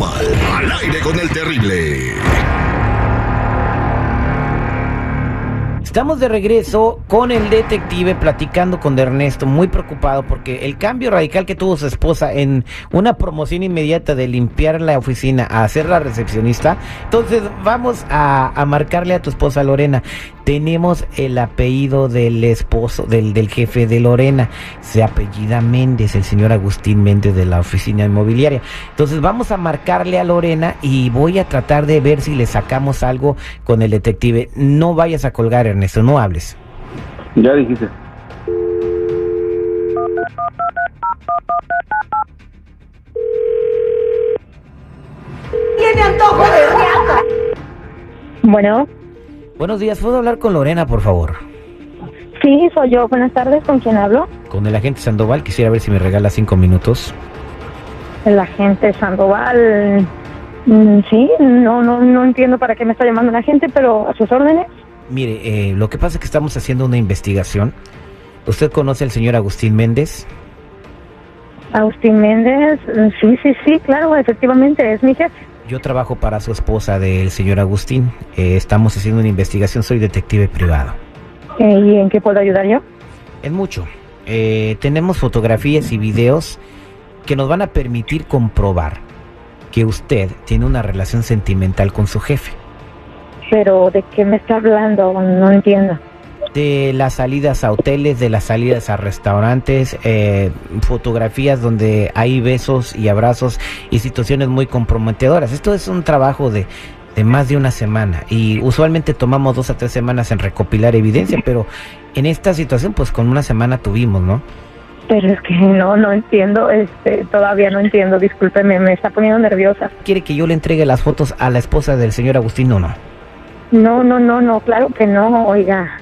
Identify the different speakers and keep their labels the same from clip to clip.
Speaker 1: Al aire con el terrible.
Speaker 2: Estamos de regreso con el detective platicando con Ernesto, muy preocupado porque el cambio radical que tuvo su esposa en una promoción inmediata de limpiar la oficina a ser la recepcionista. Entonces vamos a marcarle a tu esposa Lorena. Tenemos el apellido del esposo, del, del jefe de Lorena. Se apellida Méndez, el señor Agustín Méndez de la oficina inmobiliaria. Entonces vamos a marcarle a Lorena y voy a tratar de ver si le sacamos algo con el detective. No vayas a colgar, Ernesto, no hables.
Speaker 3: Ya dijiste.
Speaker 4: Tiene antojo de.
Speaker 5: Bueno,
Speaker 2: Buenos días, ¿puedo hablar con Lorena, por favor?
Speaker 5: sí, soy yo. Buenas tardes, ¿con quién hablo?
Speaker 2: Con el agente Sandoval, quisiera ver si me regala cinco minutos.
Speaker 5: El agente Sandoval. Mm, sí, no, no, no entiendo para qué me está llamando la gente, pero a sus órdenes.
Speaker 2: Mire, eh, lo que pasa es que estamos haciendo una investigación. ¿Usted conoce al señor Agustín Méndez?
Speaker 5: Agustín Méndez, mm, sí, sí, sí, claro, efectivamente, es mi jefe.
Speaker 2: Yo trabajo para su esposa del señor Agustín. Eh, estamos haciendo una investigación, soy detective privado.
Speaker 5: Eh, ¿Y en qué puedo ayudar yo?
Speaker 2: En mucho. Eh, tenemos fotografías y videos que nos van a permitir comprobar que usted tiene una relación sentimental con su jefe.
Speaker 5: Pero, ¿de qué me está hablando? No entiendo.
Speaker 2: De las salidas a hoteles, de las salidas a restaurantes, eh, fotografías donde hay besos y abrazos y situaciones muy comprometedoras. Esto es un trabajo de, de más de una semana y usualmente tomamos dos a tres semanas en recopilar evidencia, pero en esta situación pues con una semana tuvimos, ¿no?
Speaker 5: Pero es que no, no entiendo, este, todavía no entiendo, discúlpeme, me está poniendo nerviosa.
Speaker 2: ¿Quiere que yo le entregue las fotos a la esposa del señor Agustín o no?
Speaker 5: No, no, no, no, claro que no, oiga.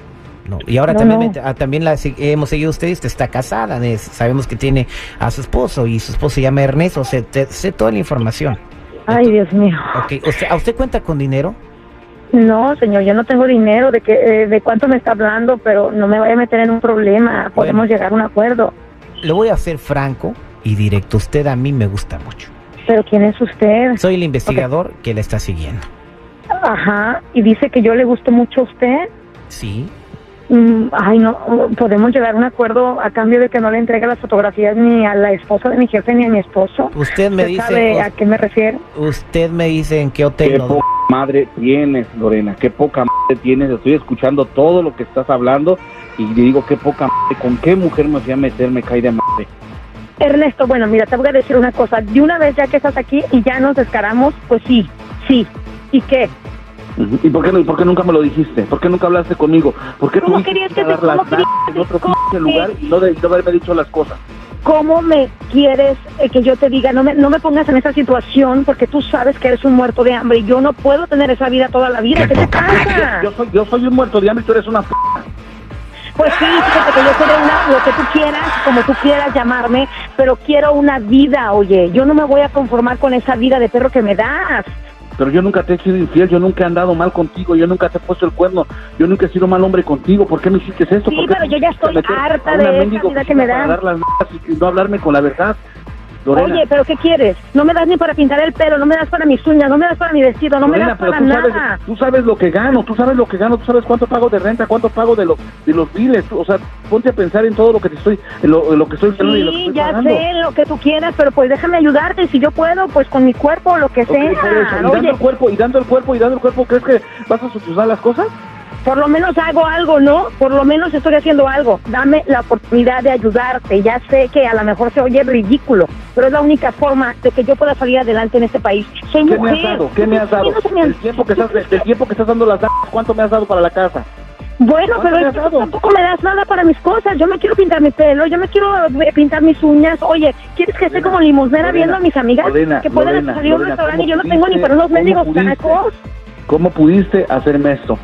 Speaker 2: No. Y ahora
Speaker 5: No,
Speaker 2: también,
Speaker 5: no.
Speaker 2: ah, también la hemos seguido usted, usted está casada, es- sabemos que tiene a su esposo y su esposo se llama Ernesto, sé, te- sé toda la información.
Speaker 5: Ay, Dios mío.
Speaker 2: Ok, ¿usted, ¿A usted cuenta con dinero?
Speaker 5: No, señor, yo no tengo dinero. ¿De, qué, eh, de cuánto me está hablando? Pero no me vaya a meter en un problema. Podemos
Speaker 2: Bueno.
Speaker 5: llegar a un acuerdo.
Speaker 2: Le voy a ser franco y directo, usted a mí me gusta mucho.
Speaker 5: Pero ¿quién es usted?
Speaker 2: Soy el investigador que le está siguiendo.
Speaker 5: Ajá. Y dice que yo le gusto mucho a usted.
Speaker 2: Sí,
Speaker 5: Mm, ay, no. Podemos llegar a un acuerdo a cambio de que no le entregue las fotografías ni a la esposa de mi jefe ni a mi esposo.
Speaker 2: usted me
Speaker 5: ¿Usted sabe
Speaker 2: dice,
Speaker 5: a qué me refiero?
Speaker 2: usted me dice en qué hotel
Speaker 3: Qué
Speaker 2: nos-
Speaker 3: poca madre tienes, Lorena. Qué poca madre tienes. Estoy escuchando todo lo que estás hablando y le digo, qué poca madre. ¿Con qué mujer me fui a meter? Me cae de madre.
Speaker 5: Ernesto, bueno, mira, te voy a decir una cosa. De una vez ya que estás aquí y ya nos descaramos, pues sí, sí. ¿Y qué?
Speaker 3: ¿Y por qué, no- y por qué nunca me lo dijiste? ¿Por qué nunca hablaste conmigo? ¿Por qué
Speaker 5: ¿Cómo querías que te-
Speaker 3: dar las
Speaker 5: cómo
Speaker 3: en otro
Speaker 5: cómo
Speaker 3: lugar y no, de, no haberme dicho las cosas?
Speaker 5: ¿Cómo me quieres eh, que yo te diga? No me, no me pongas en esa situación porque tú sabes que eres un muerto de hambre y yo no puedo tener esa vida toda la vida. ¿Qué te pasa?
Speaker 3: Yo soy, yo soy un muerto de hambre y tú eres una p...
Speaker 5: Pues sí, fíjate que yo seré una, lo que tú quieras, como tú quieras llamarme, pero quiero una vida, oye. Yo no me voy a conformar con esa vida de perro que me das.
Speaker 3: Pero yo nunca te he sido infiel, yo nunca he andado mal contigo, yo nunca te he puesto el cuerno, yo nunca he sido mal hombre contigo. ¿Por qué me hiciste esto?
Speaker 5: Sí,
Speaker 3: ¿Por qué
Speaker 5: pero yo ya estoy harta de esa vida que me dan.
Speaker 3: dar las y no hablarme con la verdad. Lorena.
Speaker 5: Oye, pero ¿qué quieres? No me das ni para pintar el pelo, no me das para mis uñas, no me das para mi vestido, no me
Speaker 3: Lorena,
Speaker 5: das
Speaker 3: pero
Speaker 5: para
Speaker 3: tú
Speaker 5: nada.
Speaker 3: sabes, tú sabes lo que gano, tú sabes lo que gano, tú sabes cuánto pago de renta, cuánto pago de, lo, de los biles, tú- o sea, ponte a pensar en todo lo que te estoy, en lo, lo que estoy ganando y lo que
Speaker 5: Sí,
Speaker 3: estoy
Speaker 5: ya
Speaker 3: pagando.
Speaker 5: sé lo que tú quieras, pero pues déjame ayudarte. y Si yo puedo, pues con mi cuerpo, lo que
Speaker 3: Ok,
Speaker 5: sea.
Speaker 3: eso, y dando
Speaker 5: Oye,
Speaker 3: el cuerpo, y dando el cuerpo, y dando el cuerpo, ¿crees que vas a solucionar las cosas?
Speaker 5: Por lo menos hago algo, ¿no? Por lo menos estoy haciendo algo. Dame la oportunidad de ayudarte. Ya sé que a lo mejor se oye ridículo, pero es la única forma de que yo pueda salir adelante en este país. Soy
Speaker 3: ¿Qué
Speaker 5: mujer.
Speaker 3: me has dado? ¿Qué me has dado?
Speaker 5: No me-
Speaker 3: El tiempo que estás, del tiempo que estás dando las ¿cuánto me has dado para la casa?
Speaker 5: Bueno,
Speaker 3: ¿Cuánto
Speaker 5: pero
Speaker 3: me
Speaker 5: tampoco me das nada para mis cosas. Yo me quiero pintar mi pelo, yo me quiero eh, pintar mis uñas. Oye, ¿quieres que esté como limosnera
Speaker 3: Lorena,
Speaker 5: viendo a mis amigas
Speaker 3: Lorena,
Speaker 5: que pueden
Speaker 3: Lorena,
Speaker 5: salir a un restaurante y yo no
Speaker 3: ¿cómo
Speaker 5: tengo ni para unos mendigos.
Speaker 3: ¿Cómo pudiste hacerme esto?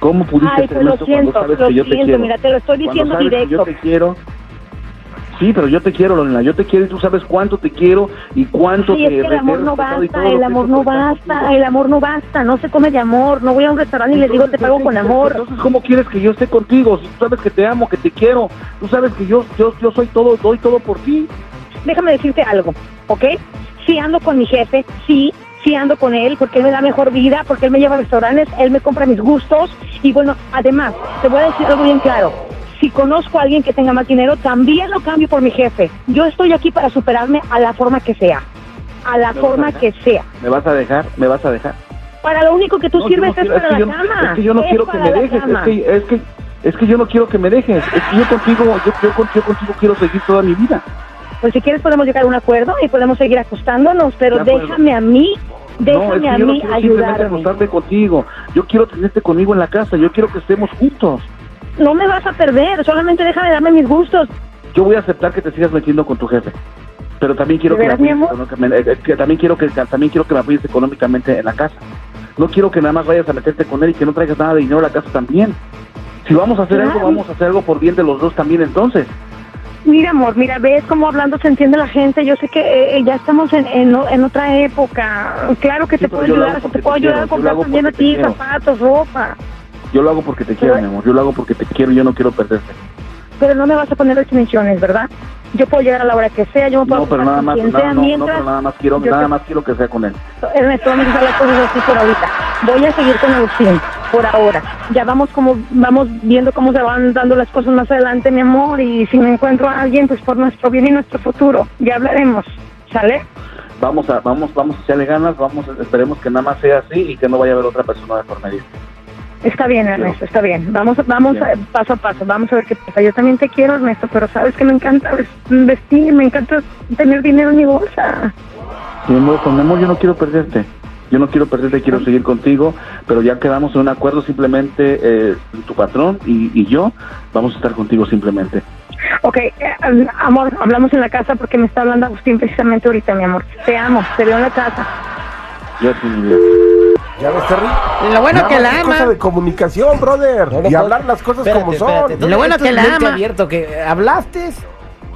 Speaker 3: ¿Cómo pudiste
Speaker 5: Ay,
Speaker 3: hacerme
Speaker 5: pues lo
Speaker 3: esto cuando
Speaker 5: siento,
Speaker 3: sabes
Speaker 5: lo
Speaker 3: que yo te
Speaker 5: siento,
Speaker 3: quiero?
Speaker 5: mira, te lo estoy
Speaker 3: Cuando
Speaker 5: diciendo
Speaker 3: que
Speaker 5: directo.
Speaker 3: yo te quiero. Sí, pero yo te quiero, Lorena, yo te quiero y tú sabes cuánto te quiero y cuánto
Speaker 5: Sí,
Speaker 3: te
Speaker 5: es que el
Speaker 3: te
Speaker 5: amor no basta, el amor no basta, el amor no basta, no se come de amor, no voy a un restaurante y le digo te pago
Speaker 3: ¿por
Speaker 5: con amor.
Speaker 3: Entonces, ¿cómo quieres que yo esté contigo? Si tú sabes que te amo, que te quiero, tú sabes que yo yo yo soy todo, doy todo por ti.
Speaker 5: Déjame decirte algo, ¿ok? sí ando con mi jefe, sí, sí ando con él porque él me da mejor vida, porque él me lleva a restaurantes, él me compra mis gustos y bueno, además, te voy a decir algo bien claro. Si conozco a alguien que tenga más dinero, también lo cambio por mi jefe. Yo estoy aquí para superarme a la forma que sea. A la
Speaker 3: ¿Me vas a
Speaker 5: forma que sea.
Speaker 3: ¿Me vas a dejar? ¿Me vas a dejar?
Speaker 5: Para lo único que tú
Speaker 3: No,
Speaker 5: sirves
Speaker 3: no quiero-
Speaker 5: es para la
Speaker 3: yo-
Speaker 5: cama.
Speaker 3: Es que yo no
Speaker 5: Es
Speaker 3: quiero que me dejes. Es que, es que, es que yo no quiero que me dejes. Es que yo contigo, yo, yo, yo contigo quiero seguir toda mi vida.
Speaker 5: Pues si quieres podemos llegar a un acuerdo y podemos seguir acostándonos, pero déjame a mí,
Speaker 3: no,
Speaker 5: déjame
Speaker 3: es que
Speaker 5: a
Speaker 3: yo no quiero simplemente acostarme contigo. Yo quiero tenerte conmigo en la casa. Yo quiero que estemos juntos.
Speaker 5: No me vas a perder, solamente déjame darme mis gustos.
Speaker 3: Yo voy a aceptar que te sigas metiendo con tu jefe. Pero también quiero
Speaker 5: ¿De
Speaker 3: que, me apoyes eh, que también quiero que también quiero que me apoyes económicamente en la casa. No quiero que nada más vayas a meterte con él y que no traigas nada de dinero a la casa también. Si vamos a hacer
Speaker 5: Claro.
Speaker 3: algo, vamos a hacer algo por bien de los dos también entonces.
Speaker 5: Mira, amor, mira, ves cómo hablando se entiende la gente. Yo sé que eh, ya estamos en, en, en otra época. Claro que
Speaker 3: Sí,
Speaker 5: te puedo ayudar, te puedo ayudar a comprar también a ti zapatos, ropa.
Speaker 3: Yo lo hago porque te quiero, mi amor. Yo lo hago porque te quiero y yo no quiero perderte.
Speaker 5: Pero no me vas a poner restricciones, ¿verdad? Yo puedo llegar a la hora que sea, yo me puedo
Speaker 3: No, pero nada más,
Speaker 5: quien
Speaker 3: nada,
Speaker 5: sea,
Speaker 3: no, no,
Speaker 5: mientras...
Speaker 3: pero nada más quiero, nada
Speaker 5: te-
Speaker 3: más quiero que sea con él.
Speaker 5: Ernesto, vamos a las cosas así por ahorita. Voy a seguir con Agustín, por ahora. Ya vamos como vamos viendo cómo se van dando las cosas más adelante, mi amor. Y si me encuentro a alguien, pues por nuestro bien y nuestro futuro. Ya hablaremos, ¿sale?
Speaker 3: Vamos a, vamos, vamos a echarle ganas, vamos, esperemos que nada más sea así y que no vaya a haber otra persona de por medio.
Speaker 5: Está bien, Ernesto, está bien. Vamos, vamos a- paso a paso, vamos a ver qué pasa. Yo también te quiero, Ernesto, pero sabes que me encanta ves- vestir, me encanta tener dinero en mi bolsa.
Speaker 3: Mi amor, pues, mi amor, yo no quiero perderte. Yo no quiero perderte, quiero seguir contigo, pero ya quedamos en un acuerdo simplemente eh, tu patrón y, y yo vamos a estar contigo simplemente.
Speaker 5: Ok, eh, amor, hablamos en la casa porque me está hablando Agustín precisamente ahorita, mi amor. Te amo, te veo en la casa.
Speaker 3: Yo vida.
Speaker 4: ¿Ya ves, Terry?
Speaker 6: Lo bueno
Speaker 4: Nada
Speaker 6: que la
Speaker 4: es
Speaker 6: ama.
Speaker 4: cosa de comunicación, brother.
Speaker 2: No, no,
Speaker 4: y hablar las cosas
Speaker 2: Espérate,
Speaker 4: como
Speaker 2: espérate.
Speaker 4: son.
Speaker 6: Lo bueno que
Speaker 2: es
Speaker 6: la ama.
Speaker 2: abierto, que hablaste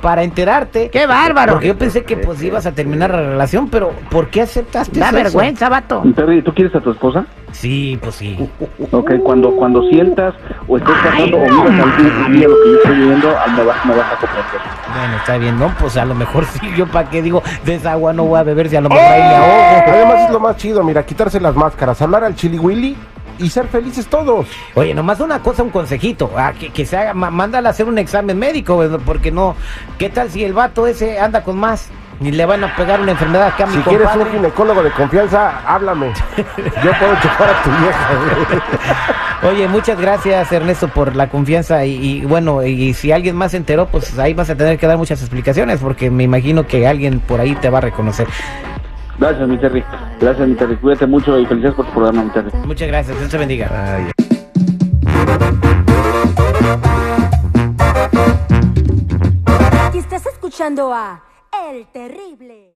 Speaker 2: para enterarte.
Speaker 6: ¡Qué bárbaro!
Speaker 2: Porque yo pensé que pues ibas a terminar la relación, pero ¿por qué aceptaste
Speaker 6: Da
Speaker 2: eso?
Speaker 6: vergüenza, vato.
Speaker 3: Terry, ¿tú quieres a tu esposa?
Speaker 2: Sí, pues sí.
Speaker 3: Ok, cuando, cuando sientas o estés pasando o vivas algún día lo que yo estoy viviendo, ah, me vas, me vas a comprender.
Speaker 2: Bueno, está bien, ¿no? Pues a lo mejor sí, yo para qué digo, de esa agua no voy a beber si a lo mejor ahí me ahogo.
Speaker 4: Además es lo más chido, mira, quitarse las máscaras, hablar al chili willy y ser felices todos.
Speaker 2: Oye, nomás una cosa, un consejito, ah, que, que se haga, mándale a hacer un examen médico, porque no, ¿qué tal si el vato ese anda con más? Ni le van a pegar una enfermedad acá a mi
Speaker 4: Si quieres un ginecólogo de confianza, háblame. Yo puedo checar a tu vieja.
Speaker 2: Oye, muchas gracias Ernesto por la confianza y, y bueno, y, si alguien más se enteró, pues ahí vas a tener que dar muchas explicaciones porque me imagino que alguien por ahí te va a reconocer.
Speaker 3: Gracias, mi Terry. Gracias, mi Terry. Cuídate mucho y felicidades por tu programa, mi Terry.
Speaker 2: Muchas gracias, Dios te bendiga.
Speaker 7: Y estás escuchando a El Terrible.